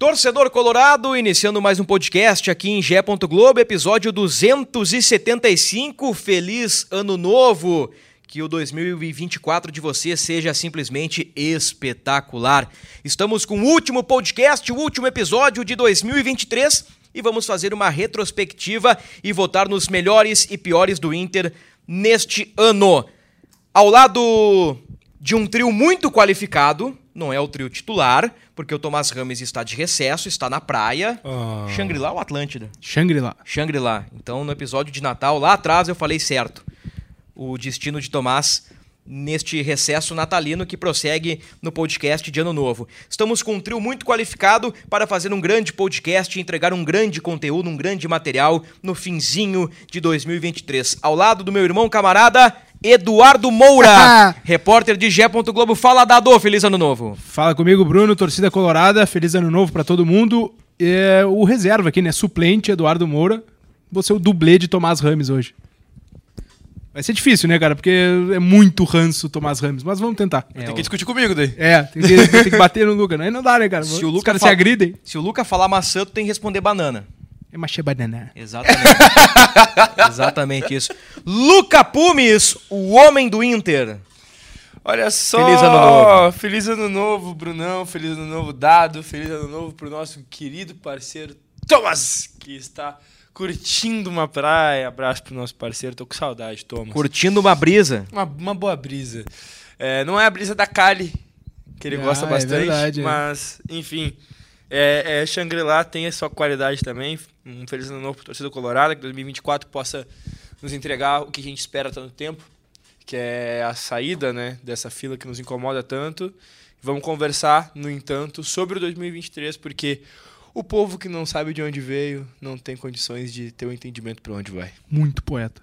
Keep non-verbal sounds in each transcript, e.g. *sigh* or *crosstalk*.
Torcedor Colorado, iniciando mais um podcast aqui em Gé. Globo, episódio 275. Feliz Ano Novo! Que o 2024 de você seja simplesmente espetacular. Estamos com o último podcast, o último episódio de 2023 e vamos fazer uma retrospectiva e votar nos melhores e piores do Inter neste ano. Ao lado de um trio muito qualificado, não é o trio titular, porque o Tomás Rames está de recesso, está na praia. Ah. Shangri-La ou Atlântida? Shangri-La. Shangri-La. Então, no episódio de Natal, lá atrás, eu falei certo. O destino de Tomás neste recesso natalino que prossegue no podcast de Ano Novo. Estamos com um trio muito qualificado para fazer um grande podcast e entregar um grande conteúdo, um grande material no finzinho de 2023. Ao lado do meu irmão camarada Eduardo Moura, *laughs* repórter de Gé. Globo. Fala, Dado, feliz ano novo. Fala comigo, Bruno, torcida colorada. Feliz ano novo pra todo mundo. É, o reserva aqui, né? Suplente, Eduardo Moura. Vou ser o dublê de Tomás Rames hoje. Vai ser difícil, né, cara? Porque é muito ranço o Tomás Rames, mas vamos tentar. É, Tem o- que discutir comigo daí. É, tem que, tem que bater no Luca. Aí não dá, né, cara? Se o Os Luca caras fala- se agridem. Se o Luca falar maçã, tu tem que responder banana. É maché banana. Exatamente. *laughs* Exatamente isso. Luca Pumes, o homem do Inter. Olha só! Feliz ano novo. Feliz ano novo, Brunão. Feliz ano novo, Dado. Feliz ano novo pro nosso querido parceiro Thomas, que está curtindo uma praia. Abraço pro nosso parceiro. Tô com saudade, Thomas. Curtindo uma brisa. Uma, uma boa brisa. É, não é a brisa da Kali, que ele Ah, gosta é bastante, verdade, é. mas, enfim. É, é, Shangri-La tem a sua qualidade também. Um feliz ano novo pro torcida colorada, que 2024 possa nos entregar o que a gente espera há tanto tempo, que é a saída né, dessa fila que nos incomoda tanto. Vamos conversar, no entanto, sobre o 2023, porque o povo que não sabe de onde veio não tem condições de ter um entendimento para onde vai. Muito poeta.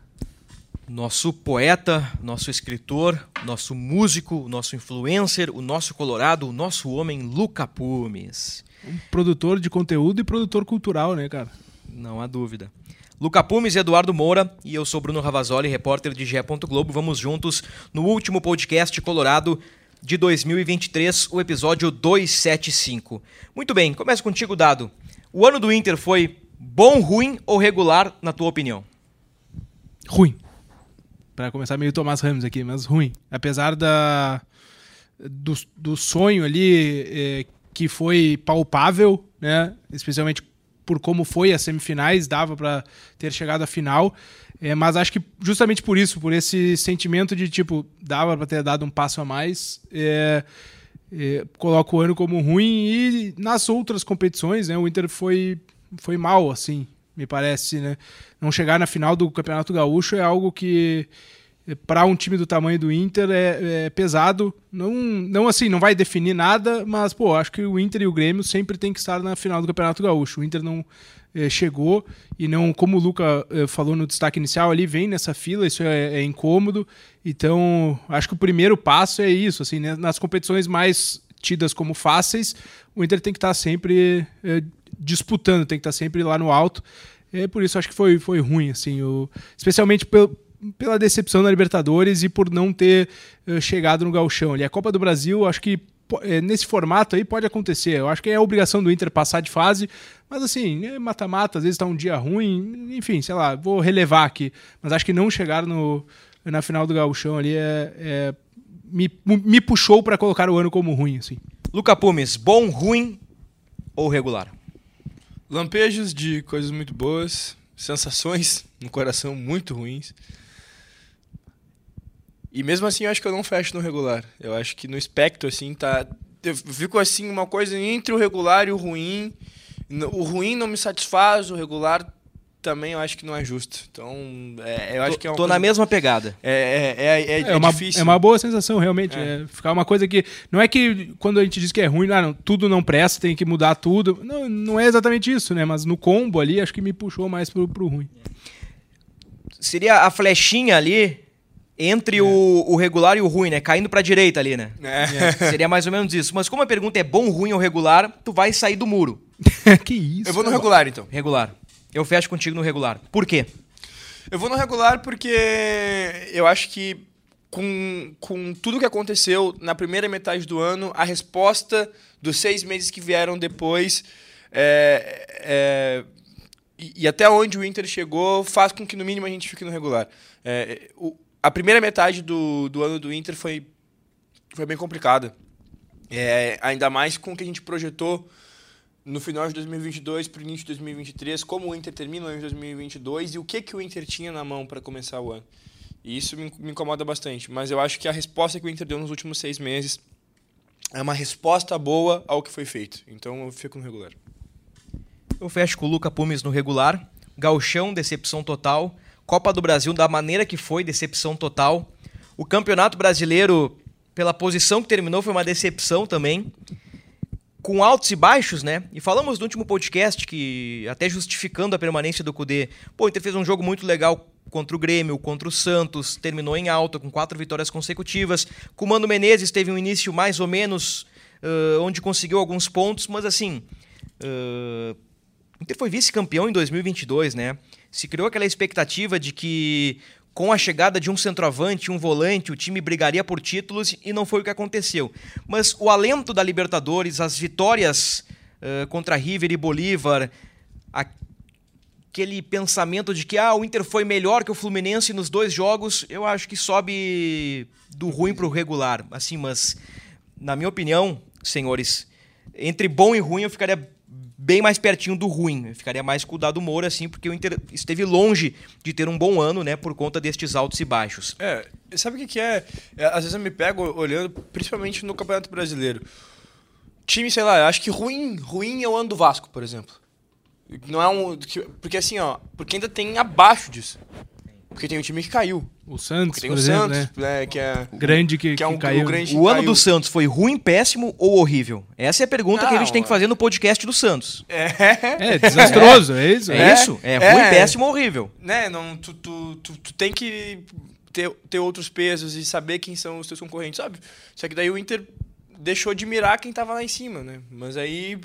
Nosso poeta, nosso escritor, nosso músico, nosso influencer, o nosso colorado, o nosso homem Luca Pumes. Um produtor de conteúdo e produtor cultural, né, cara? Não há dúvida. Luca Pumes e Eduardo Moura, e eu sou Bruno Ravazoli, repórter de Gé. Globo. Vamos juntos no último podcast colorado de 2023, o episódio 275. Muito bem, começa contigo, Dado. O ano do Inter foi bom, ruim ou regular, na tua opinião? ruim. Pra começar meio Tomás Ramos aqui, mas ruim. Apesar da do, do sonho ali eh, que foi palpável, né? Especialmente por como foi as semifinais, dava pra ter chegado à final. Eh, mas acho que justamente por isso, por esse sentimento de tipo, dava pra ter dado um passo a mais, eh, eh, coloco o ano como ruim e nas outras competições, né? O Inter foi, foi mal, assim, me parece, né? Não chegar na final do Campeonato Gaúcho é algo que para um time do tamanho do Inter é, é pesado. Não, não assim, não vai definir nada, mas pô, acho que o Inter e o Grêmio sempre tem que estar na final do Campeonato Gaúcho. O Inter não eh, chegou e não, como o Luca eh, falou no destaque inicial ali, vem nessa fila, isso é, é incômodo. Então, acho que o primeiro passo é isso, assim, né? nas competições mais tidas como fáceis, o Inter tem que estar sempre eh, disputando, tem que estar sempre lá no alto. É por isso acho que foi, foi ruim, assim, o, especialmente pelo, pela decepção na Libertadores e por não ter eh, chegado no Gauchão. Ali, a Copa do Brasil, acho que eh, nesse formato aí pode acontecer. Eu acho que é a obrigação do Inter passar de fase, mas assim, é mata-mata, às vezes tá um dia ruim, enfim, sei lá, vou relevar aqui. Mas acho que não chegar no, na final do Gauchão ali é, é- me, me puxou para colocar o ano como ruim, assim. Luca Pumes, bom, ruim ou regular? Lampejos de coisas muito boas, sensações no coração muito ruins. E mesmo assim, eu acho que eu não fecho no regular. Eu acho que no espectro, assim, tá. Eu fico assim, uma coisa entre o regular e o ruim. O ruim não me satisfaz, o regular também eu acho que não é justo. Então, é, eu acho tô, que é uma tô coisa- na mesma pegada. É, é, é, é, É, uma, difícil. é uma boa sensação, realmente. É. É ficar uma coisa que. Não é que quando a gente diz que é ruim, ah, não, tudo não presta, tem que mudar tudo. Não, não é exatamente isso, né? Mas no combo ali, acho que me puxou mais pro, pro ruim. Seria a flechinha ali entre o, o regular e o ruim, né? Caindo pra direita ali, né? É. Seria mais ou menos isso. Mas como a pergunta é bom, ruim ou regular, tu vai sair do muro. *laughs* que isso? Eu vou no regular, então. Regular. Eu fecho contigo no regular. Por quê? Eu vou no regular porque eu acho que com, com tudo que aconteceu na primeira metade do ano, a resposta dos seis meses que vieram depois é, é, e, e até onde o Inter chegou faz com que no mínimo a gente fique no regular. É, o- a primeira metade do, do ano do Inter foi, foi bem complicada. É, ainda mais com o que a gente projetou no final de 2022 para o início de 2023, como o Inter termina o ano de 2022 e o que, que o Inter tinha na mão para começar o ano. E isso me, me incomoda bastante. Mas eu acho que a resposta que o Inter deu nos últimos seis meses é uma resposta boa ao que foi feito. Então eu fico no regular. Eu fecho com o Luca Pumes no regular. Gauchão, decepção total. Copa do Brasil, da maneira que foi, decepção total. O Campeonato Brasileiro, pela posição que terminou, foi uma decepção também. Com altos e baixos, né? E falamos no último podcast que, até justificando a permanência do Cudê, pô, o Inter fez um jogo muito legal contra o Grêmio, contra o Santos, terminou em alta, com quatro vitórias consecutivas. Com o Mano Menezes teve um início mais ou menos, ãh, onde conseguiu alguns pontos, mas assim. ãh, o Inter foi vice-campeão em 2022, né? Se criou aquela expectativa de que com a chegada de um centroavante, um volante, o time brigaria por títulos e não foi o que aconteceu. Mas o alento da Libertadores, as vitórias eh, contra River e Bolívar, aquele pensamento de que ah, o Inter foi melhor que o Fluminense nos dois jogos, eu acho que sobe do ruim para o regular. Assim, mas na minha opinião, senhores, entre bom e ruim eu ficaria bem mais pertinho do ruim. Eu ficaria mais com o Dado Moura, assim, porque o Inter esteve longe de ter um bom ano, né, por conta destes altos e baixos. É, sabe o que, que é? É, Às vezes eu me pego olhando, principalmente no Campeonato Brasileiro. Time, sei lá, acho que ruim, ruim é o ano do Vasco, por exemplo. Não é um. que- Porque assim, ó, porque ainda tem abaixo disso. Porque tem um time que caiu. O Santos, tem por o exemplo, Santos, né? né? que é. Grande que, Que é um- que caiu. o grande- O ano caiu. do Santos foi ruim, péssimo ou horrível? Essa é a pergunta que a gente Não, tem que fazer no podcast do Santos. É. É, desastroso, é isso? É, É, isso? É, é. ruim, péssimo ou horrível? né, não, tu, tu, tu, tu tem que ter, ter outros pesos e saber quem são os teus concorrentes, sabe? Só que daí o Inter deixou de mirar quem tava lá em cima, né? Mas aí,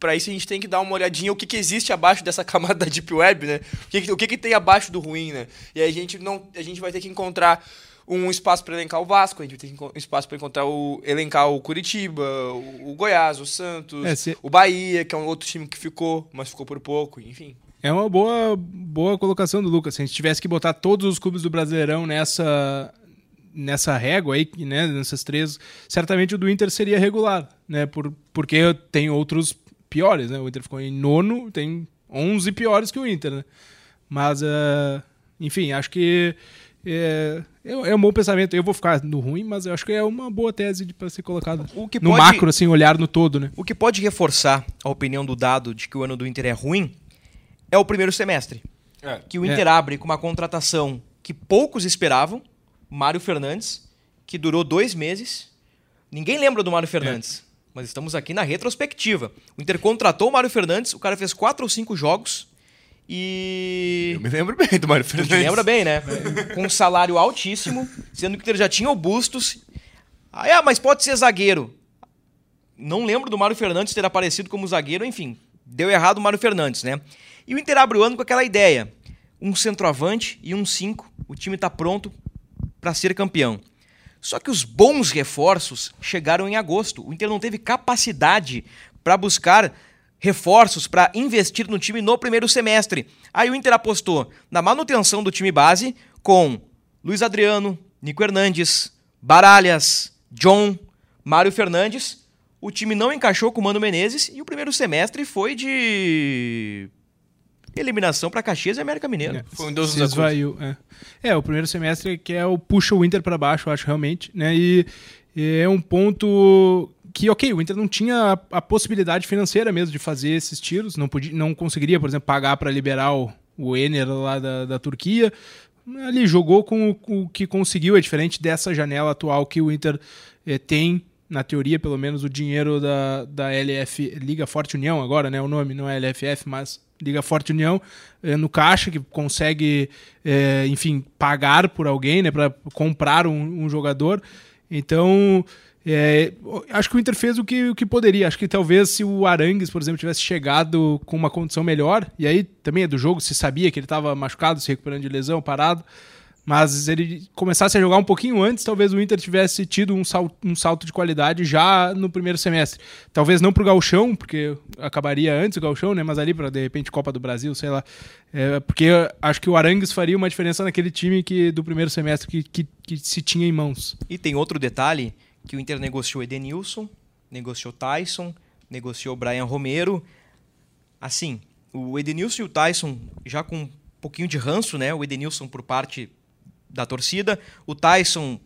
pra isso a gente tem que dar uma olhadinha o que, que existe abaixo dessa *laughs* camada da Deep Web, né? O que, que- o que, que tem abaixo do ruim, né? E aí a gente, não, a gente vai ter que encontrar um espaço para elencar o Vasco, a gente vai ter que enco- um espaço para encontrar o elencar o Curitiba, o, o Goiás, o Santos, É, se- o Bahia, que é um outro time que ficou, mas ficou por pouco, enfim. É uma boa, boa colocação do Lucas. Se a gente tivesse que botar todos os clubes do Brasileirão nessa nessa régua aí, né, nessas três, certamente o do Inter seria regular, né, por, porque tem outros piores, né, o Inter ficou em nono, tem 11 piores que o Inter, né, mas, eh, enfim, acho que é, é, é um bom pensamento, eu vou ficar no ruim, mas eu acho que é uma boa tese para ser colocada no pode- macro, assim, olhar no todo, né. O que pode reforçar a opinião do dado de que o ano do Inter é ruim é o primeiro semestre. É. Que o Inter abre com uma contratação que poucos esperavam, Mário Fernandes, que durou dois meses. Ninguém lembra do Mário Fernandes, mas estamos aqui na retrospectiva. O Inter contratou o Mário Fernandes, o cara fez quatro ou cinco jogos e. Eu me lembro bem do Mário Fernandes. te lembra bem, né? Com um salário altíssimo, sendo que o Inter já tinha o Bustos. Ah, é, mas pode ser zagueiro. Não lembro do Mário Fernandes ter aparecido como zagueiro, enfim. Deu errado o Mário Fernandes, né? E o Inter abre o ano com aquela ideia. Um centroavante e um cinco. O time tá pronto para ser campeão. Só que os bons reforços chegaram em agosto. O Inter não teve capacidade para buscar reforços, para investir no time no primeiro semestre. Aí o Inter apostou na manutenção do time base com Luiz Adriano, Nico Hernandes, Baralhas, John, Mário Fernandes. O time não encaixou com o Mano Menezes e o primeiro semestre foi de eliminação para Caxias e América Mineiro. É, Foi um Deus se esvaiu, é. é, o primeiro semestre que é o puxa o Inter para baixo, eu acho realmente, né? E, e é um ponto que, ok, o Inter não tinha a, a possibilidade financeira mesmo de fazer esses tiros, não podia, não conseguiria, por exemplo, pagar para liberar o, o Ener lá da, da Turquia. Ali jogou com o, o que conseguiu, é diferente dessa janela atual que o Inter eh, tem, na teoria, pelo menos, o dinheiro da, da LF, Liga Forte União agora, né? O nome não é LFF, mas Liga Forte União, eh, no caixa, que consegue, eh, enfim, pagar por alguém, né? Para comprar um, um jogador. Então, é, acho que o Inter fez o que, o que poderia. Acho que talvez se o Arangues, por exemplo, tivesse chegado com uma condição melhor, e aí também é do jogo, se sabia que ele estava machucado, se recuperando de lesão, parado, mas ele começasse a jogar um pouquinho antes, talvez o Inter tivesse tido um salto, um salto de qualidade já no primeiro semestre. Talvez não para o Galchão, porque acabaria antes o Galchão, né? mas ali para de repente Copa do Brasil, sei lá. É, porque acho que o Arangues faria uma diferença naquele time que do primeiro semestre que, que, que se tinha em mãos. E tem outro detalhe que o Inter negociou Edenilson, negociou Tyson, negociou Brian Romero. Assim, o Edenilson e o Tyson já com um pouquinho de ranço, né? O Edenilson por parte da torcida, o Tyson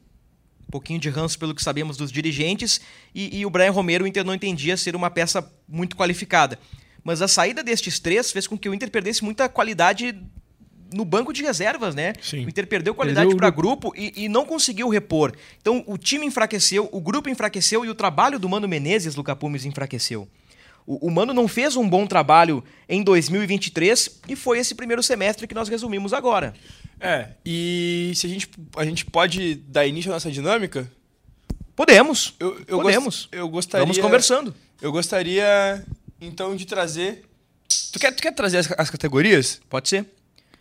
um pouquinho de ranço pelo que sabemos dos dirigentes e, e o Brian Romero o Inter não entendia ser uma peça muito qualificada. Mas a saída destes três fez com que o Inter perdesse muita qualidade no banco de reservas, né? Sim. O Inter perdeu qualidade para grupo e, e não conseguiu repor. Então o time enfraqueceu, o grupo enfraqueceu e o trabalho do Mano Menezes, Luca Pumes, enfraqueceu. O, o Mano não fez um bom trabalho em 2023 e foi esse primeiro semestre que nós resumimos agora. É, e se a gente, a gente pode dar início à nossa dinâmica? Podemos. Eu, eu Podemos. gost- eu gostaria. Vamos conversando. Eu gostaria, então, de trazer. Tu quer, tu quer trazer as, as categorias? Pode ser?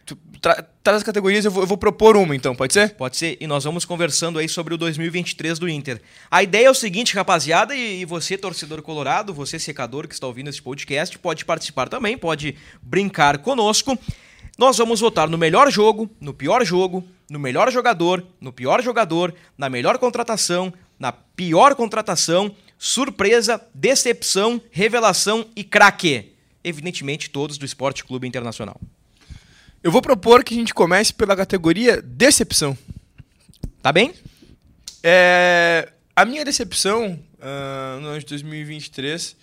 Tu tra- traz as categorias, eu vou, eu vou propor uma, então, pode ser? Pode ser. E nós vamos conversando aí sobre o 2023 do Inter. A ideia é o seguinte, rapaziada, e, e você, torcedor colorado, você, secador que está ouvindo esse podcast, pode participar também, pode brincar conosco. Nós vamos votar no melhor jogo, no pior jogo, no melhor jogador, no pior jogador, na melhor contratação, na pior contratação, surpresa, decepção, revelação e craque. Evidentemente, todos do Esporte Clube Internacional. Eu vou propor que a gente comece pela categoria decepção. Tá bem? É, a minha decepção ah, no ano de 2023,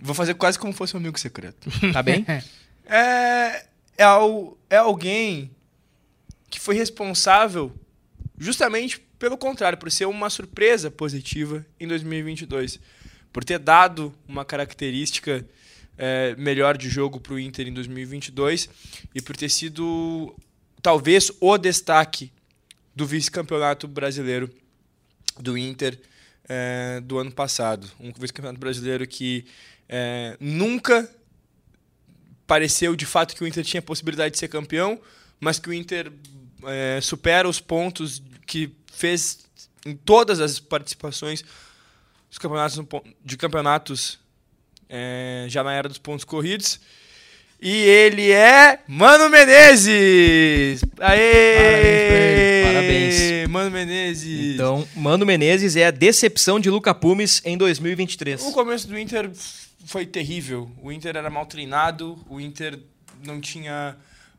vou fazer quase como fosse um amigo secreto. Tá bem? *laughs* É, é, al- é alguém que foi responsável justamente pelo contrário, por ser uma surpresa positiva em 2022. Por ter dado uma característica é, melhor de jogo para o Inter em 2022 e por ter sido talvez o destaque do vice-campeonato brasileiro do Inter é, do ano passado. Um vice-campeonato brasileiro que é, nunca pareceu de fato que o Inter tinha possibilidade de ser campeão, mas que o Inter é, supera os pontos que fez em todas as participações dos campeonatos de campeonatos é, já na era dos pontos corridos. E ele é Mano Menezes! Aê! Parabéns ele, Mano Menezes! Então, Mano Menezes é a decepção de Luca Pumes em 2023. O começo do Inter foi terrível. O Inter era mal treinado, o Inter não tinha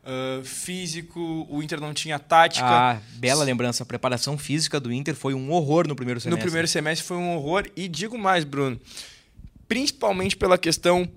ah, físico, o Inter não tinha tática. Ah, bela lembrança. A preparação física do Inter foi um horror no primeiro no semestre. primeiro semestre foi um horror. E digo mais, Bruno, principalmente pela questão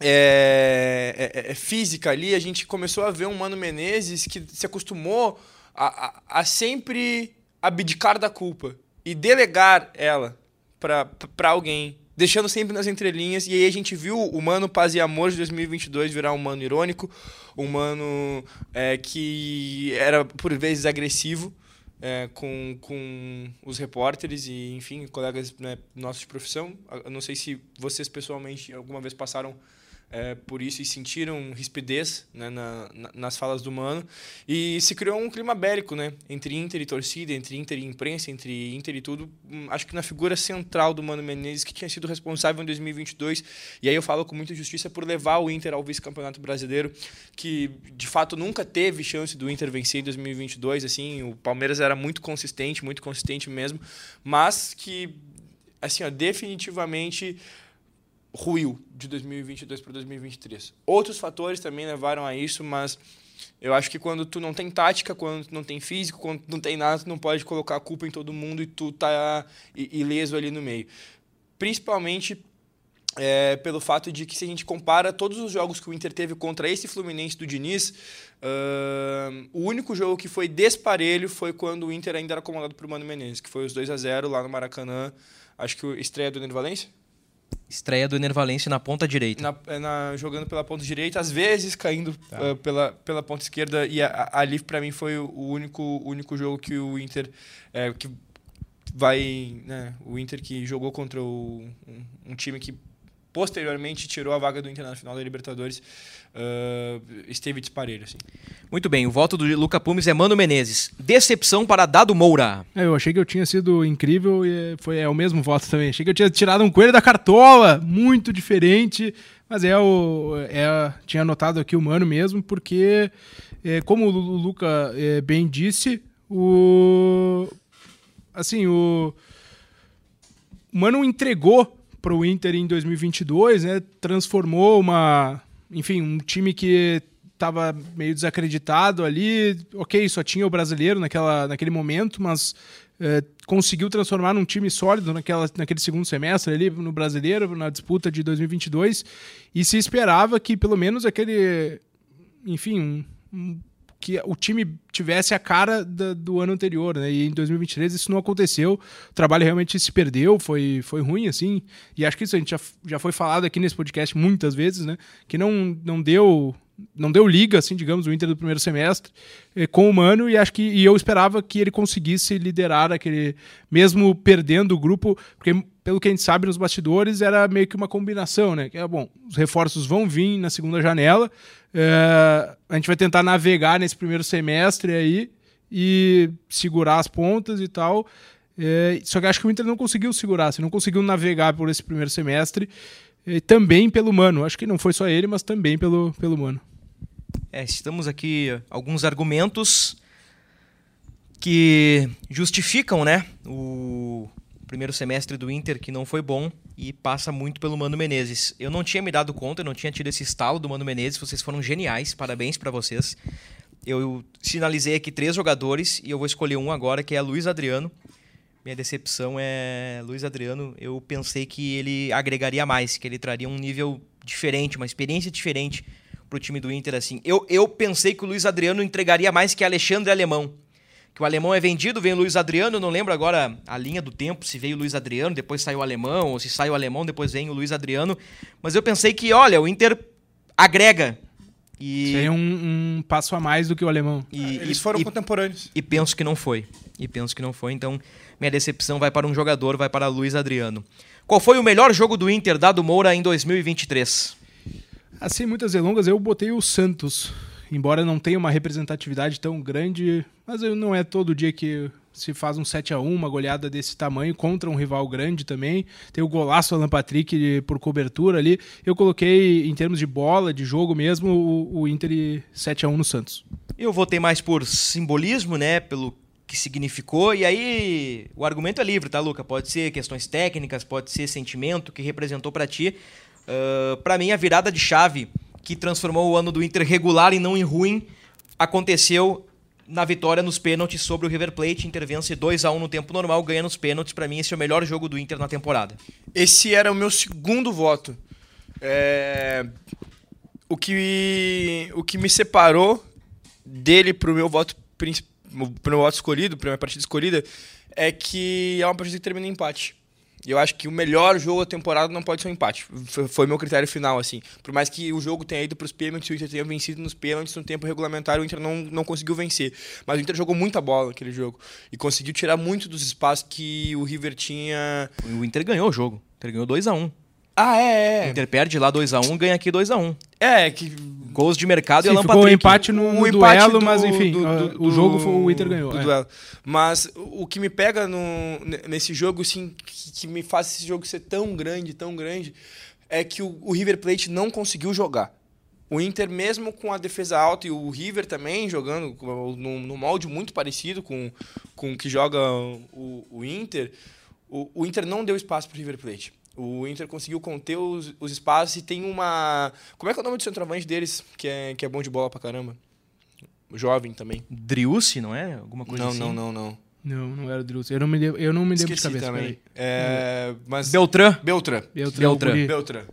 é, é, é, física ali, a gente começou a ver um Mano Menezes que se acostumou a, a, a sempre abdicar da culpa e delegar ela para alguém, deixando sempre nas entrelinhas. E aí a gente viu o Mano Paz e Amor de 2022 virar um Mano irônico, um Mano é, que era por vezes agressivo. é, com, com os repórteres e, enfim, colegas né, nossos de profissão. Eu não sei se vocês pessoalmente alguma vez passaram é, por isso e sentiram rispidez né, na, na- nas falas do Mano. E se criou um clima bélico né, entre Inter e torcida, entre Inter e imprensa, entre Inter e tudo. Hum, Acho que na figura central do Mano Menezes, que tinha sido responsável em 2022. E aí eu falo com muita justiça por levar o Inter ao vice-campeonato brasileiro, que de fato nunca teve chance do Inter vencer em 2022. Assim, o Palmeiras era muito consistente, muito consistente mesmo, mas que assim, ó, definitivamente ruiu de 2022 para 2023. Outros fatores também levaram a isso, mas eu acho que quando tu não tem tática, quando tu não tem físico, quando tu não tem nada, tu não pode colocar a culpa em todo mundo e tu tá ileso ali no meio. Principalmente é, pelo fato de que se a gente compara todos os jogos que o Inter teve contra esse Fluminense do Diniz, uh, o único jogo que foi desparelho foi quando o Inter ainda era comandado por Mano Menezes, que foi os 2 a 0 lá no Maracanã. Acho que estreia do Ener Valência? Estreia do Enervalense na ponta direita. Na, é, na, jogando pela ponta direita, às vezes caindo tá. uh, pela, pela ponta esquerda. E a, a, ali, para mim, foi o único, único jogo que o Inter. É, que vai. Né, o Inter que jogou contra o, um, um time que posteriormente tirou a vaga do Inter na final da Libertadores, uh, esteve disparelho. Assim. Muito bem, o voto do Luca Pumes é Mano Menezes. Decepção para Dado Moura. É, eu achei que eu tinha sido incrível e foi é, o mesmo voto também. Achei que eu tinha tirado um coelho da cartola, muito diferente, mas é o é, tinha anotado aqui o Mano mesmo, porque é, como o Luca é, bem disse, o assim, o Mano entregou para o Inter em 2022, né? Transformou uma, enfim, um time que estava meio desacreditado ali. Ok, só tinha o brasileiro naquela, naquele momento, mas é, conseguiu transformar num time sólido naquela, naquele segundo semestre ali no brasileiro, na disputa de 2022. E se esperava que pelo menos aquele, enfim, um que o time tivesse a cara da, do ano anterior, né? E em 2023 isso não aconteceu. O trabalho realmente se perdeu, foi, foi ruim, assim. E acho que isso a gente já, já foi falado aqui nesse podcast muitas vezes, né? Que não, não deu não deu liga, assim, digamos, o Inter do primeiro semestre eh, com o Mano e acho que e eu esperava que ele conseguisse liderar aquele mesmo perdendo o grupo, porque pelo que a gente sabe nos bastidores era meio que uma combinação, né? Que é bom, os reforços vão vir na segunda janela, é, a gente vai tentar navegar nesse primeiro semestre aí e segurar as pontas e tal. É, só que acho que o Inter não conseguiu segurar, assim, não conseguiu navegar por esse primeiro semestre. E também pelo Mano. Acho que não foi só ele, mas também pelo, pelo Mano. É, estamos aqui alguns argumentos que justificam, né, o primeiro semestre do Inter que não foi bom e passa muito pelo Mano Menezes. Eu não tinha me dado conta, eu não tinha tido esse estalo do Mano Menezes, vocês foram geniais, parabéns para vocês. Eu sinalizei aqui três jogadores e eu vou escolher um agora, que é Luiz Adriano. Minha decepção é Luiz Adriano. Eu pensei que ele agregaria mais, que ele traria um nível diferente, uma experiência diferente para o time do Inter. assim. Eu, eu pensei que o Luiz Adriano entregaria mais que Alexandre Alemão. Que o alemão é vendido, vem o Luiz Adriano, não lembro agora a linha do tempo, se veio o Luiz Adriano, depois saiu o alemão, ou se sai o alemão, depois vem o Luiz Adriano. Mas eu pensei que, olha, o Inter agrega e... Seria um, um, passo a mais do que o alemão. E, Eles foram e, contemporâneos. E penso que não foi. E penso que não foi. Então, minha decepção vai para um jogador, vai para Luiz Adriano. Qual foi o melhor jogo do Inter dado Moura em 2023? Assim, muitas delongas, eu botei o Santos. Embora não tenha uma representatividade tão grande, mas não é todo dia que se faz um 7 a 1 uma goleada desse tamanho contra um rival grande também. Tem o golaço Alan Patrick por cobertura ali. Eu coloquei, em termos de bola, de jogo mesmo, o, o Inter 7 a 1 no Santos. Eu votei mais por simbolismo, né? Pelo que significou. E aí, o argumento é livre, tá, Luca? Pode ser questões técnicas, pode ser sentimento que representou para ti. Uh, para mim, a virada de chave que transformou o ano do Inter regular e não em ruim aconteceu na vitória nos pênaltis sobre o River Plate. Inter vence 2 a 1 no tempo normal, ganha nos pênaltis. Para mim, esse é o melhor jogo do Inter na temporada. Esse era o meu segundo voto. É... O, que... o que me separou dele pro meu voto pro meu voto escolhido, pra minha partida escolhida, é que é uma partida que termina em empate. E eu acho que o melhor jogo da temporada não pode ser um empate. Foi meu critério final, assim. Por mais que o jogo tenha ido para os pênaltis, o Inter tenha vencido nos pênaltis, no tempo regulamentar o Inter não, não conseguiu vencer. Mas o Inter jogou muita bola naquele jogo. E conseguiu tirar muito dos espaços que o River tinha. O Inter ganhou o jogo. O Inter ganhou 2x1. Ah, é, é. O Inter perde lá 2x1, um, ganha aqui 2x1. Um. É, que. Gols de mercado Sim, e Alan ficou Patrick. um empate no, no o duelo, do, mas enfim, do, uh, do, o jogo foi, o Inter ganhou. É. Mas o que me pega no, nesse jogo, assim, que, que, me faz esse jogo ser tão grande, tão grande, é que o, o River Plate não conseguiu jogar. O Inter, mesmo com a defesa alta, e o River também jogando no, no molde muito parecido com, com o que joga o, o Inter, o, o Inter não deu espaço para o River Plate. O Inter conseguiu conter os, os espaços e tem uma. Como é que é o nome do centroavante deles, que é, que é bom de bola pra caramba? Jovem também. Driussi, não é? Alguma coisa não, assim? Não, não, não, Não, não era o Druz. Eu não me lembro, eu não me lembro de cabeça. também. É, mas... Beltrán. Beltrán. Beltrán. Beltrán. Guri. Beltrán.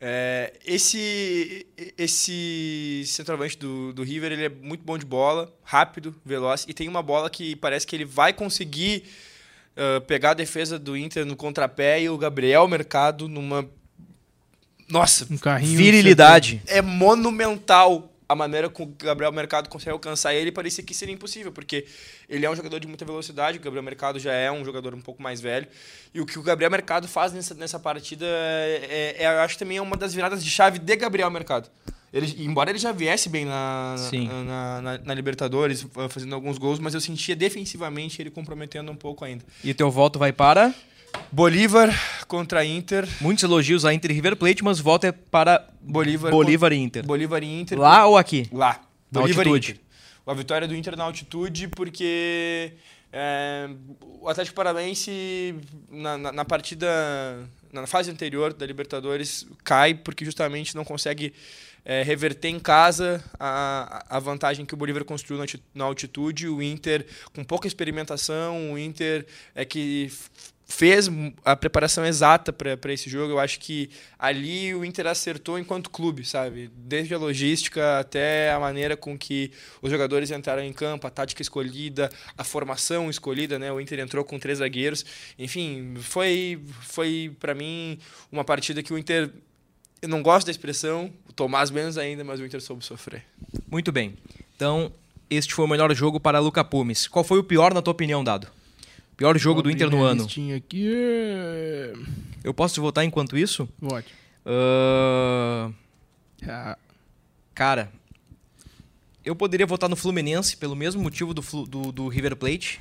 É, esse, esse centroavante do, do River ele é muito bom de bola, rápido, veloz, e tem uma bola que parece que ele vai conseguir ah, pegar a defesa do Inter no contrapé e o Gabriel Mercado numa. Nossa, Um carrinho. Virilidade. é monumental a maneira com que o Gabriel Mercado consegue alcançar ele. Parecia que seria impossível, porque ele é um jogador de muita velocidade. O Gabriel Mercado já é um jogador um pouco mais velho. E o que o Gabriel Mercado faz nessa, nessa partida, é, é- eu acho também é uma das viradas de chave de Gabriel Mercado. Ele, embora ele já viesse bem na, na, na- na Libertadores, fazendo alguns gols, mas eu sentia defensivamente ele comprometendo um pouco ainda. E teu voto vai para. Bolívar contra Inter. Muitos elogios a Inter e River Plate, mas o voto é para Bolívar, Bolívar e Inter. Bolívar e Inter. Lá ou aqui? Lá. Na Bolívar e altitude. Inter. A vitória do Inter na altitude, porque é, o Atlético Paranaense, na, na, na partida, na fase anterior da Libertadores, cai porque justamente não consegue é, reverter em casa a, a vantagem que o Bolívar construiu na alti- na altitude. O Inter, com pouca experimentação, o Inter é que fez a preparação exata para esse jogo. Eu acho que ali o Inter acertou enquanto clube, sabe? Desde a logística até a maneira com que os jogadores entraram em campo, a tática escolhida, a formação escolhida, né? O Inter entrou com três zagueiros. Enfim, foi, foi para mim uma partida que o Inter. Eu não gosto da expressão, o Tomás menos ainda, mas o Inter soube sofrer. Muito bem. Então, este foi o melhor jogo para Luca Pumes. Qual foi o pior, na tua opinião, Dado? Pior jogo do Inter no ano. Aqui. Eu posso votar enquanto isso? Vote. Ahn, Ah, cara, eu poderia votar no Fluminense pelo mesmo motivo do, do, do River Plate,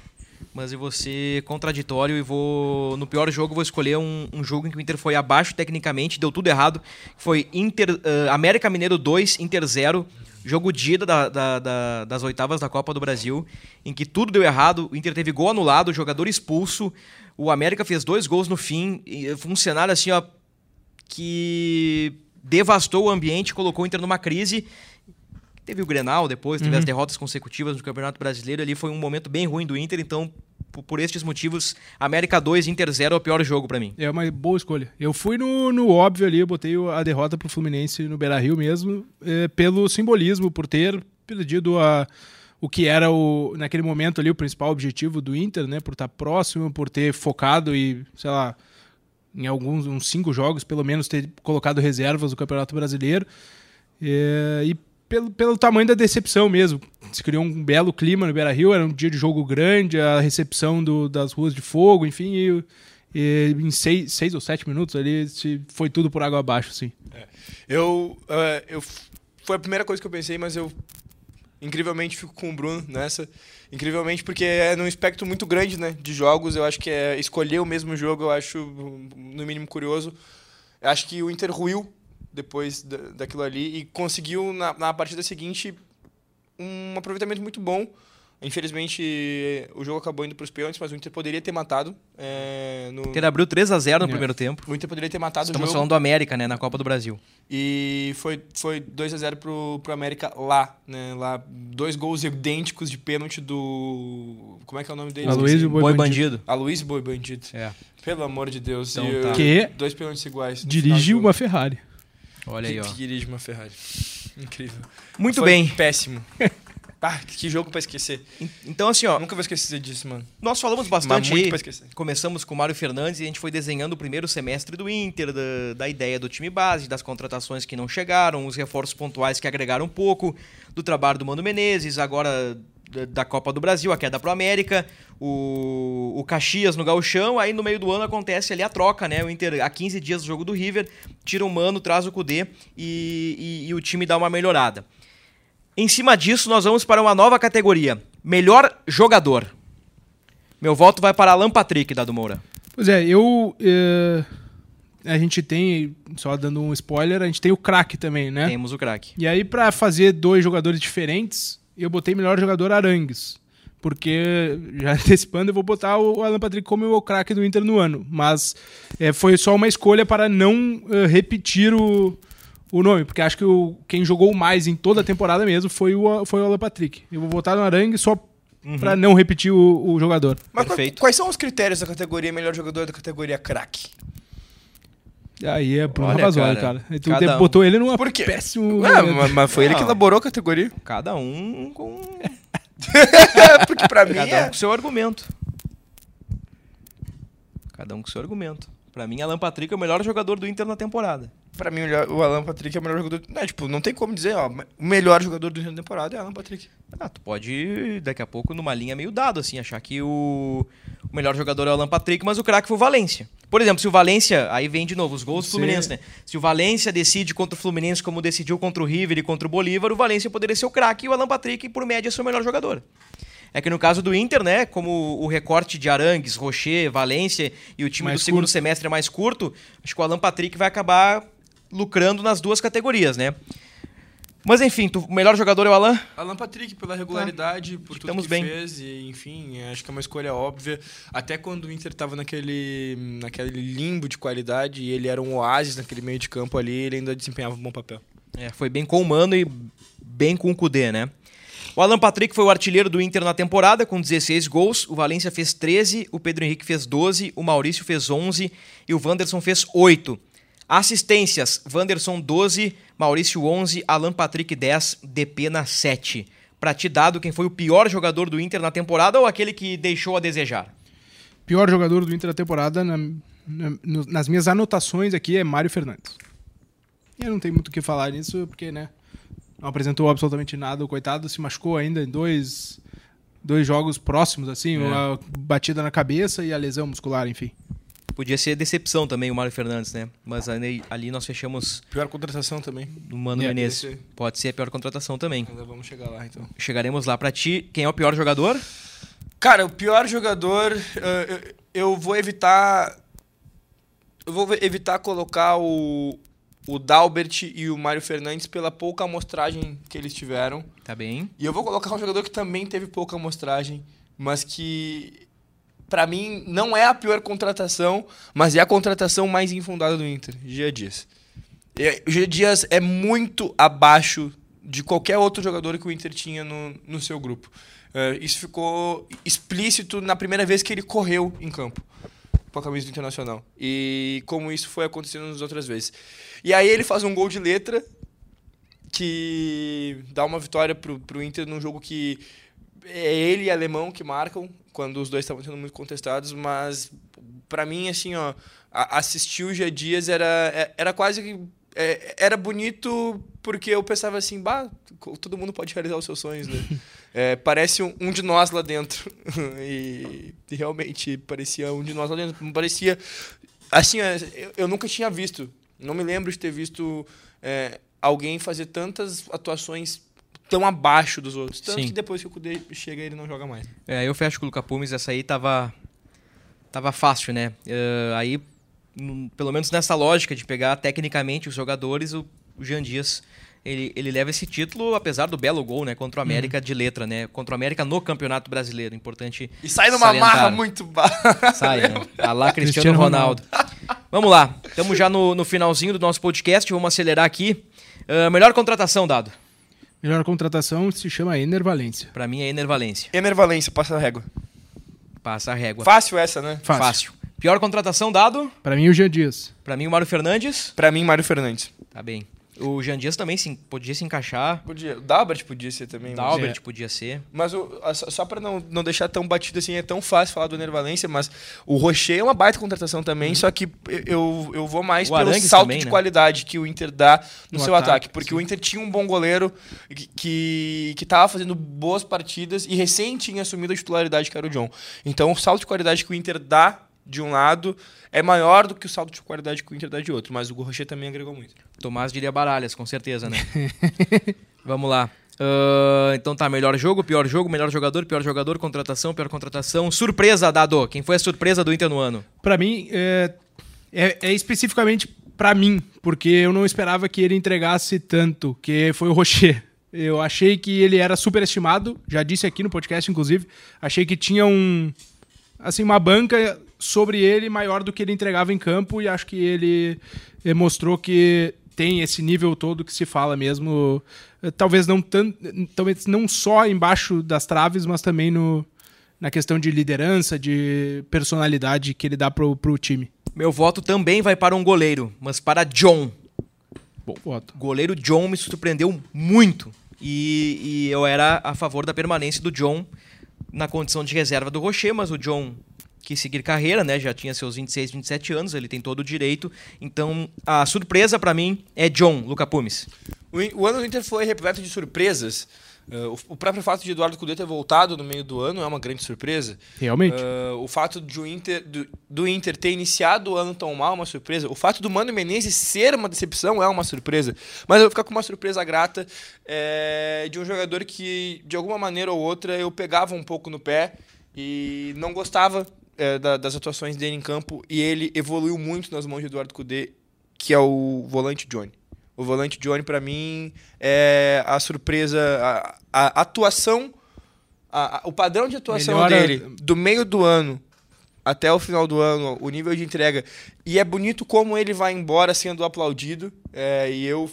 mas eu vou ser contraditório e vou. No pior jogo, vou escolher um, um jogo em que o Inter foi abaixo tecnicamente, deu tudo errado. Foi Inter, ah, América Mineiro 2, Inter 0. Jogo de ida da- da- da- das oitavas da Copa do Brasil, em que tudo deu errado. O Inter teve gol anulado, jogador expulso. O América fez dois gols no fim. Foi um cenário assim, ó, que devastou o ambiente, colocou o Inter numa crise. Teve o Grenal depois, teve as derrotas consecutivas no Campeonato Brasileiro. Ali foi um momento bem ruim do Inter, então, por, por estes motivos, América 2, Inter 0 é o pior jogo pra mim. É uma boa escolha. Eu fui no, no óbvio ali, eu botei a derrota pro Fluminense no Beira Rio mesmo, é, pelo simbolismo, por ter perdido a, o que era o, naquele momento ali o principal objetivo do Inter, né? Por estar próximo, por ter focado e, sei lá, em alguns uns cinco jogos, pelo menos, ter colocado reservas no Campeonato Brasileiro. É, e pelo, pelo tamanho da decepção mesmo. Se criou um belo clima no Beira Rio, era um dia de jogo grande, a recepção do- das ruas de fogo, enfim, e, e em seis, seis ou sete minutos ali se foi tudo por água abaixo, assim. Eu, eh, eu foi a primeira coisa que eu pensei, mas eu incrivelmente fico com o Bruno nessa. Incrivelmente porque é num espectro muito grande, né, de jogos. Eu acho que é escolher o mesmo jogo, eu acho no mínimo curioso. Eu acho que o Inter ruiu depois da, daquilo ali e conseguiu na, na partida seguinte um aproveitamento muito bom. Infelizmente o jogo acabou indo para os pênaltis, mas o Inter poderia ter matado. eh, no, O Inter abriu 3 a 0 no É. primeiro tempo. o Inter poderia ter matado o Estamos jogo. falando do América, né, na Copa do Brasil. E foi, foi 2 a 0 pro, pro América lá, né? Lá, dois gols idênticos de pênalti do. Como é que é o nome dele? Aloysio. Boi Boi Bandido. bandido. Aloysio Boi Bandido. É. Pelo amor de Deus. Então tá. Que Dois pênaltis iguais. do uma Ferrari. Olha aí, ó. Que dirige uma Ferrari. Incrível. Muito Foi bem. Péssimo. *laughs* ah, que jogo pra esquecer. Então, assim, ó, Nunca vou esquecer disso, mano. nós falamos Mas bastante muito aí. pra esquecer. Começamos com o Mário Fernandes e a gente foi desenhando o primeiro semestre do Inter, da, da ideia do time base, das contratações que não chegaram, os reforços pontuais que agregaram um pouco, do trabalho do Mano Menezes, agora da, da Copa do Brasil, a queda pro América, o, o Caxias no Gauchão, aí no meio do ano acontece ali a troca, né? O Inter, há 15 dias do jogo do River, tira o Mano, traz o Cudê e, e- e o time dá uma melhorada. Em cima disso, nós vamos para uma nova categoria, melhor jogador. Meu voto vai para Alan Patrick, Dado Moura. Pois é, eu. eh, a gente tem, só dando um spoiler, a gente tem o craque também, né? Temos o craque. E aí, pra fazer dois jogadores diferentes, eu botei melhor jogador Arangues. Porque, já *laughs* antecipando, eu vou botar o Alan Patrick como o craque do Inter no ano. Mas é, foi só uma escolha para não eh, repetir o, o nome. Porque acho que o, quem jogou mais em toda a temporada mesmo foi o, foi o Alan Patrick. Eu vou votar no Arangues só pra não repetir o, o jogador. Mas quais são os critérios da categoria melhor jogador da categoria craque? Aí é Bruno Olha, Ravazoli, cara, cara. E tu um. botou ele numa Por quê? péssimo... Ué, mas, mas foi ele que elaborou a categoria. Cada um com, *laughs* Porque pra mim cada um é... com seu argumento. Cada um com seu argumento. Pra mim, Alan Patrick é o melhor jogador do Inter na temporada. Pra mim, o Alan Patrick é o melhor jogador. Não, tipo, não tem como dizer, ó. O melhor jogador do Rio da temporada é Alan Patrick. Ah, tu pode, daqui a pouco, numa linha meio dado, assim, achar que o, o melhor jogador é o Alan Patrick, mas o craque foi o Valência. Por exemplo, se o Valência, aí vem de novo os gols do. Fluminense, né? Se o Valência decide contra o Fluminense como decidiu contra o River e contra o Bolívar, o Valência poderia ser o craque e o Alan Patrick, por média, ser o melhor jogador. É que no caso do Inter, né, como o recorte de Arangues, Rocher, Valência e o time Mais do segundo curto. semestre é mais curto, acho que o Alan Patrick vai acabar lucrando nas duas categorias, né? Mas enfim, tu- o melhor jogador é o Alan? Alan Patrick, pela regularidade, por tudo Estamos que bem. fez, e enfim, acho que é uma escolha óbvia. Até quando o Inter tava naquele, naquele limbo de qualidade e ele era um oásis naquele meio de campo ali, ele ainda desempenhava um bom papel. É, foi bem com o Mano e bem com o Kudê, né? O Alan Patrick foi o artilheiro do Inter na temporada, com 16 gols. O Valência fez 13, o Pedro Henrique fez 12, o Maurício fez 11 e o Wanderson fez 8. Assistências: Wanderson 12, Maurício 11, Alan Patrick 10, Depena 7. Pra ti, dado quem foi o pior jogador do Inter na temporada ou aquele que deixou a desejar? Pior jogador do Inter da temporada, na- na- nas minhas anotações aqui, é Mário Fernandes. E eu não tenho muito o que falar nisso, porque, né, não apresentou absolutamente nada. O coitado se machucou ainda em dois, dois jogos próximos, assim, uma batida na cabeça e a lesão muscular, enfim. Podia ser decepção também o Mário Fernandes, né? Mas ali, ali nós fechamos Pior contratação também. no Mano É, Menezes. pode ser. Pode ser a pior contratação também. Ainda vamos chegar lá, então. Chegaremos lá pra ti. Quem é o pior jogador? Cara, o pior jogador, eh, eu, eu vou evitar. Eu vou evitar colocar o, o Dalbert e o Mário Fernandes pela pouca amostragem que eles tiveram. Tá bem. E eu vou colocar um jogador que também teve pouca amostragem, mas que, pra mim, não é a pior contratação, mas é a contratação mais infundada do Inter, Gia Dias. O Gia Dias é muito abaixo de qualquer outro jogador que o Inter tinha no, no seu grupo. Eh, isso ficou explícito na primeira vez que ele correu em campo com a camisa do Internacional. E como isso foi acontecendo nas outras vezes. E aí ele faz um gol de letra que dá uma vitória pro, pro Inter num jogo que é ele e alemão que marcam quando os dois estavam sendo muito contestados, mas pra mim assim, ó, assistir o Gia Dias era é- era quase que é, era bonito porque eu pensava assim, bah, todo mundo pode realizar os seus sonhos, né? *laughs* É, parece um, um de nós lá dentro. *laughs* e, e realmente parecia um de nós lá dentro. Parecia. Assim, eu, eu nunca tinha visto. Não me lembro de ter visto é, alguém fazer tantas atuações tão abaixo dos outros. Tanto Sim. que depois que o Kudê chega, ele não joga mais. É, eu fecho com o Luca Pumes, essa aí tava. Tava fácil, né? Eh, aí, pelo menos nessa lógica de pegar tecnicamente os jogadores, o, o Jean Dias. Ele, ele leva esse título, apesar do belo gol, né? Contra o América de letra, né? Contra o América no Campeonato Brasileiro. Importante. E sai numa salientar. marra muito baixa. *laughs* Sai, né? A lá *laughs* Cristiano, Cristiano Ronaldo. Vamos lá. Estamos já no, no finalzinho do nosso podcast. Vamos acelerar aqui. Ah, melhor contratação, Dado. Melhor contratação se chama Ener Valência. Pra mim é Ener Valência. Ener Valência, passa a régua. Passa a régua. Fácil essa, né? Fácil. Pior contratação, Dado. Pra mim, o Jean Dias. Pra mim, o Mário Fernandes. Pra mim, Mário Fernandes. Tá bem. O Jean Dias também sim, podia se encaixar. Podia. O Dalbert podia ser também. mas- Dalbert É. podia ser. Mas o- a- só pra não, não deixar tão batido assim, é tão fácil falar do Ener Valência, mas o Rocher é uma baita contratação também, só que eu, eu vou mais Uhum. O pelo Arangues salto também, de né? qualidade que o Inter dá no, No seu ataque, ataque, porque sim. o Inter tinha um bom goleiro que, que, que tava fazendo boas partidas e recém tinha assumido a titularidade que era o John. Então o salto de qualidade que o Inter dá de um lado é maior do que o salto de qualidade que o Inter dá de outro, mas o Rocher também agregou muito. Tomás diria baralhas, com certeza, né? *laughs* Vamos lá. Ah, então tá, melhor jogo, pior jogo, melhor jogador, pior jogador, contratação, pior contratação. Surpresa, Dado. Quem foi a surpresa do Inter no ano? Pra mim, é, é, é especificamente pra mim, porque eu não esperava que ele entregasse tanto, que foi o Rocher. Eu achei que ele era superestimado, já disse aqui no podcast, inclusive. Achei que tinha um. Assim, uma banca sobre ele maior do que ele entregava em campo, e acho que ele eh, mostrou que tem esse nível todo que se fala mesmo. eh, Talvez não, tan, talvez não só embaixo das traves, mas também no, na questão de liderança, de personalidade que ele dá pro, pro time. Meu voto também vai para um goleiro, mas para John. Bom voto. O goleiro John me surpreendeu muito. E, e eu era a favor da permanência do John na condição de reserva do Rocher, mas o John quis seguir carreira, né? Já tinha seus 26, 27 anos, ele tem todo o direito. Então, a surpresa para mim é John, Luca Pumes. O, o ano do Inter foi repleto de surpresas. Uh, o, o próprio fato de Eduardo Cudê ter voltado no meio do ano é uma grande surpresa. Realmente. Uh, o fato de o Inter, do, do Inter ter iniciado o ano tão mal é uma surpresa. O fato do Mano Menezes ser uma decepção é uma surpresa. Mas eu vou ficar com uma surpresa grata é, de um jogador que, de alguma maneira ou outra, eu pegava um pouco no pé e não gostava é, da- das atuações dele em campo. E ele evoluiu muito nas mãos de Eduardo Cudê, que é o volante Johnny. O volante Johnny, pra mim, é a surpresa, a, a atuação, a- a- o padrão de atuação Melhora- dele do meio do ano até o final do ano, o nível de entrega. E é bonito como ele vai embora sendo aplaudido. é, e eu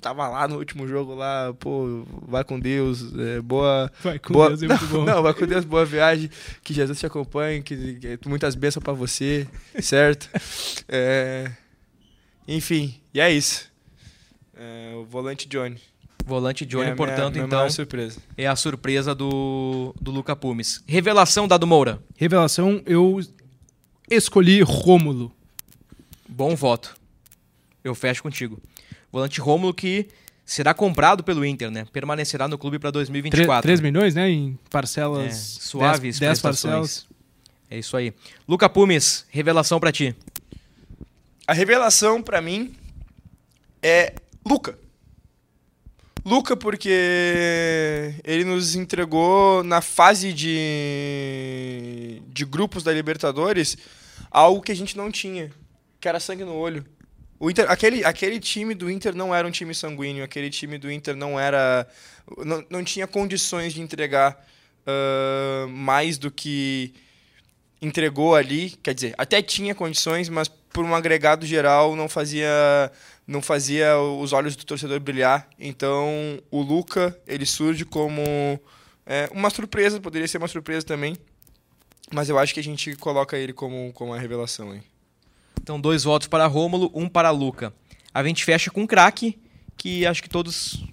tava lá no último jogo lá, pô, vai com Deus, é, boa. Vai com boa... Deus, é *laughs* não, muito bom. não, vai com Deus, boa viagem, que Jesus te acompanhe, que, que muitas bênçãos pra você, *laughs* certo? É, Enfim, e é isso. É, o volante Johnny. Volante Johnny, É a minha- portanto, minha então, é a surpresa do, do Luca Pumes. Revelação Dado Moura. Revelação, eu escolhi Rômulo. Bom voto. Eu fecho contigo. Volante Rômulo que será comprado pelo Inter, né? Permanecerá no clube para 2024. 3 milhões, né? Em É, parcelas. suaves 10 prestações. parcelas. É isso aí. Luca Pumes, revelação pra ti. A revelação pra mim é Luca. Luca porque ele nos entregou na fase de de grupos da Libertadores algo que a gente não tinha, que era sangue no olho. O Inter, aquele, aquele time do Inter não era um time sanguíneo, aquele time do Inter não era não, não tinha condições de entregar ah, mais do que entregou ali, quer dizer, até tinha condições, mas por um agregado geral não fazia não fazia os olhos do torcedor brilhar. Então, o Luca, ele surge como é, uma surpresa, poderia ser uma surpresa também, mas eu acho que a gente coloca ele como, como uma revelação aí. Então, dois votos para Rômulo, um para Luca. A gente fecha com um craque, que acho que todos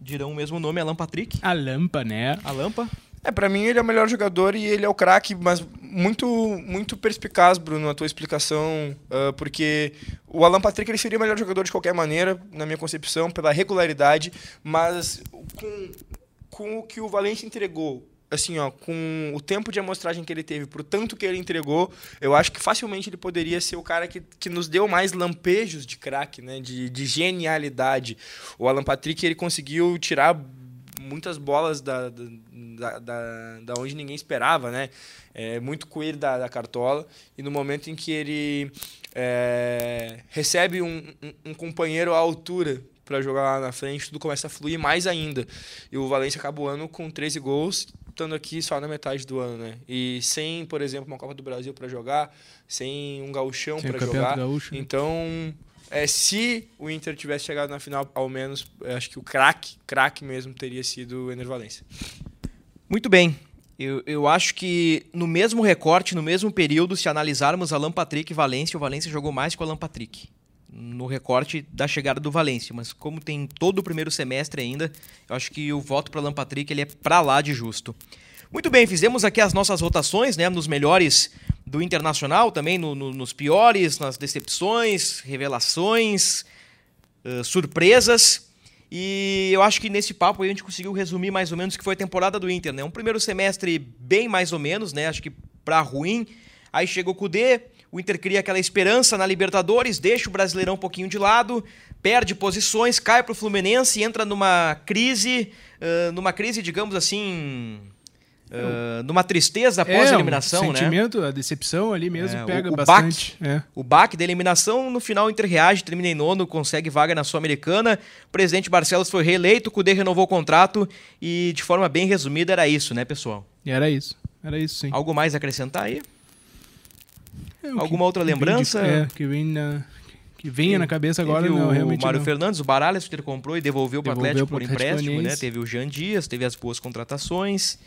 dirão o mesmo nome, Alan Patrick. A Lampa, né? A Lampa. É, pra mim ele é o melhor jogador e ele é o craque, mas muito muito perspicaz, Bruno, a tua explicação, ah, porque o Alan Patrick ele seria o melhor jogador de qualquer maneira, na minha concepção, pela regularidade, mas com, com o que o Valência entregou, assim, ó, com o tempo de amostragem que ele teve, pro tanto que ele entregou, eu acho que facilmente ele poderia ser o cara que, que nos deu mais lampejos de craque, né, de, de genialidade. O Alan Patrick ele conseguiu tirar muitas bolas da, da, da, da onde ninguém esperava, né? É, muito coelho da, da cartola. E no momento em que ele é, recebe um, um, um companheiro à altura para jogar lá na frente, tudo começa a fluir mais ainda. E o Valência acaba o ano com 13 gols, estando aqui só na metade do ano, né? E sem, por exemplo, uma Copa do Brasil para jogar, sem um gauchão para jogar. Gaúcho, né? Então, é, se o Inter tivesse chegado na final, ao menos, acho que o craque, craque mesmo, teria sido o Ener Valencia. Muito bem. Eu, eu acho que no mesmo recorte, no mesmo período, se analisarmos Alan Patrick e Valência, o Valência jogou mais que o Alan Patrick. No recorte da chegada do Valência. Mas como tem todo o primeiro semestre ainda, eu acho que o voto para Alan Patrick ele é pra lá de justo. Muito bem, fizemos aqui as nossas votações, né? Nos melhores do Internacional, também no- no- nos piores, nas decepções, revelações, eh, surpresas. E eu acho que nesse papo a gente conseguiu resumir mais ou menos o que foi a temporada do Inter, né? Um primeiro semestre bem mais ou menos, né? Acho que pra ruim. Aí chegou o Cudê, o Inter cria aquela esperança na Libertadores, deixa o Brasileirão um pouquinho de lado, perde posições, cai pro Fluminense, entra numa crise, ah, numa crise, digamos assim, ah, numa tristeza após é, a eliminação, o né? sentimento, a decepção ali mesmo É, pega o- o bastante. É. O baque da eliminação, no final o Inter reage, termina em nono, consegue vaga na Sul-Americana. O presidente Barcelos foi reeleito, o Cudê renovou o contrato e, de forma bem resumida, era isso, né, pessoal? Era isso. Era isso, sim. Algo mais a acrescentar aí? É, o alguma outra que vem de- lembrança? é, que vem na, que venha na cabeça agora, não, o realmente Mário não. Fernandes, o Baralhas, o Inter comprou e devolveu para o Atlético por Atlético empréstimo, né? Teve o Jean Dias, teve as boas contratações.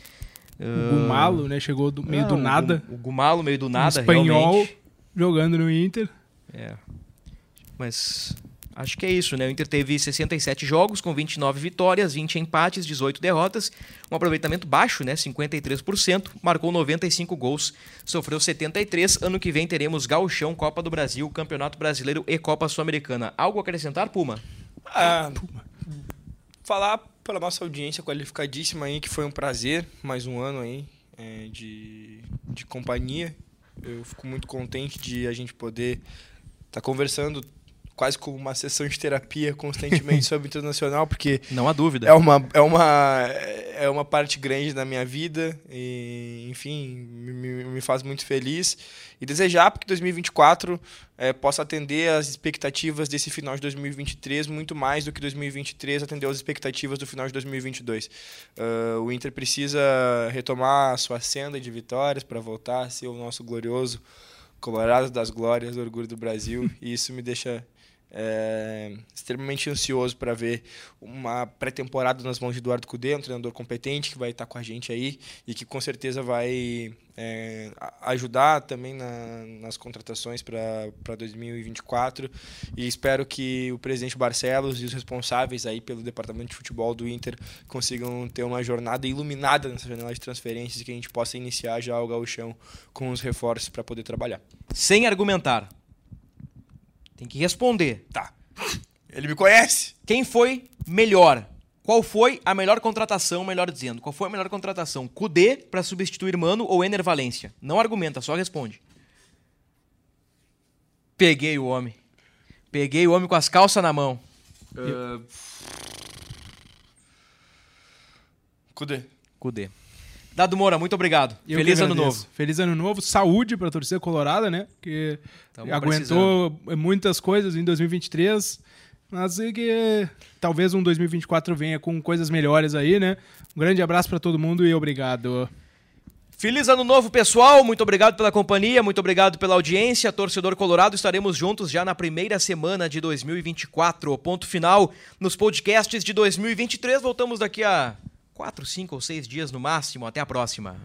O Gumalo, né, chegou do meio Ah, do o nada, O Gumalo, meio do nada, espanhol, realmente. jogando no Inter. É. Mas acho que é isso, né? O Inter teve 67 jogos com 29 vitórias, 20 empates, 18 derrotas, um aproveitamento baixo, né? 53%, marcou 95 gols, sofreu 73. Ano que vem teremos Gauchão, Copa do Brasil, Campeonato Brasileiro e Copa Sul-Americana. Algo a acrescentar, Puma? Ah, falar para nossa audiência qualificadíssima aí que foi um prazer, mais um ano aí é, de, de companhia. Eu fico muito contente de a gente poder estar conversando quase como uma sessão de terapia constantemente *laughs* sobre o internacional, porque Não há dúvida. é uma, é uma, é uma parte grande da minha vida e, enfim, me, me- faz muito feliz. E desejar que 2024 eh, possa atender às expectativas desse final de 2023 muito mais do que 2023 atendeu às expectativas do final de 2022. Ah, o Inter precisa retomar a sua senda de vitórias para voltar a ser o nosso glorioso Colorado das Glórias, orgulho do Brasil, *laughs* e isso me deixa é, extremamente ansioso para ver uma pré-temporada nas mãos de Eduardo Cudê, um treinador competente que vai estar com a gente aí e que com certeza vai é, ajudar também na- nas contratações para 2024 e espero que o presidente Barcelos e os responsáveis aí pelo departamento de futebol do Inter consigam ter uma jornada iluminada nessa janela de transferências e que a gente possa iniciar já o gauchão com os reforços para poder trabalhar. Sem argumentar. Tem que responder. Tá. Ele me conhece. Quem foi melhor? Qual foi a melhor contratação, melhor dizendo? Qual foi a melhor contratação? Kudê para substituir Mano ou Ener Valência? Não argumenta, só responde. Peguei o homem. Peguei o homem com as calças na mão. Cudê. Kudê. Dado Moura, muito obrigado. Eu Feliz ano novo. Feliz ano novo. Saúde pra torcida colorada, né? Que Tamo aguentou muitas coisas em 2023. Mas é que talvez um 2024 venha com coisas melhores aí, né? Um grande abraço pra todo mundo e obrigado. Feliz ano novo, pessoal. Muito obrigado pela companhia, muito obrigado pela audiência. Torcedor Colorado, estaremos juntos já na primeira semana de 2024. Ponto final nos podcasts de 2023. Voltamos daqui a quatro, cinco ou seis dias no máximo. Até a próxima.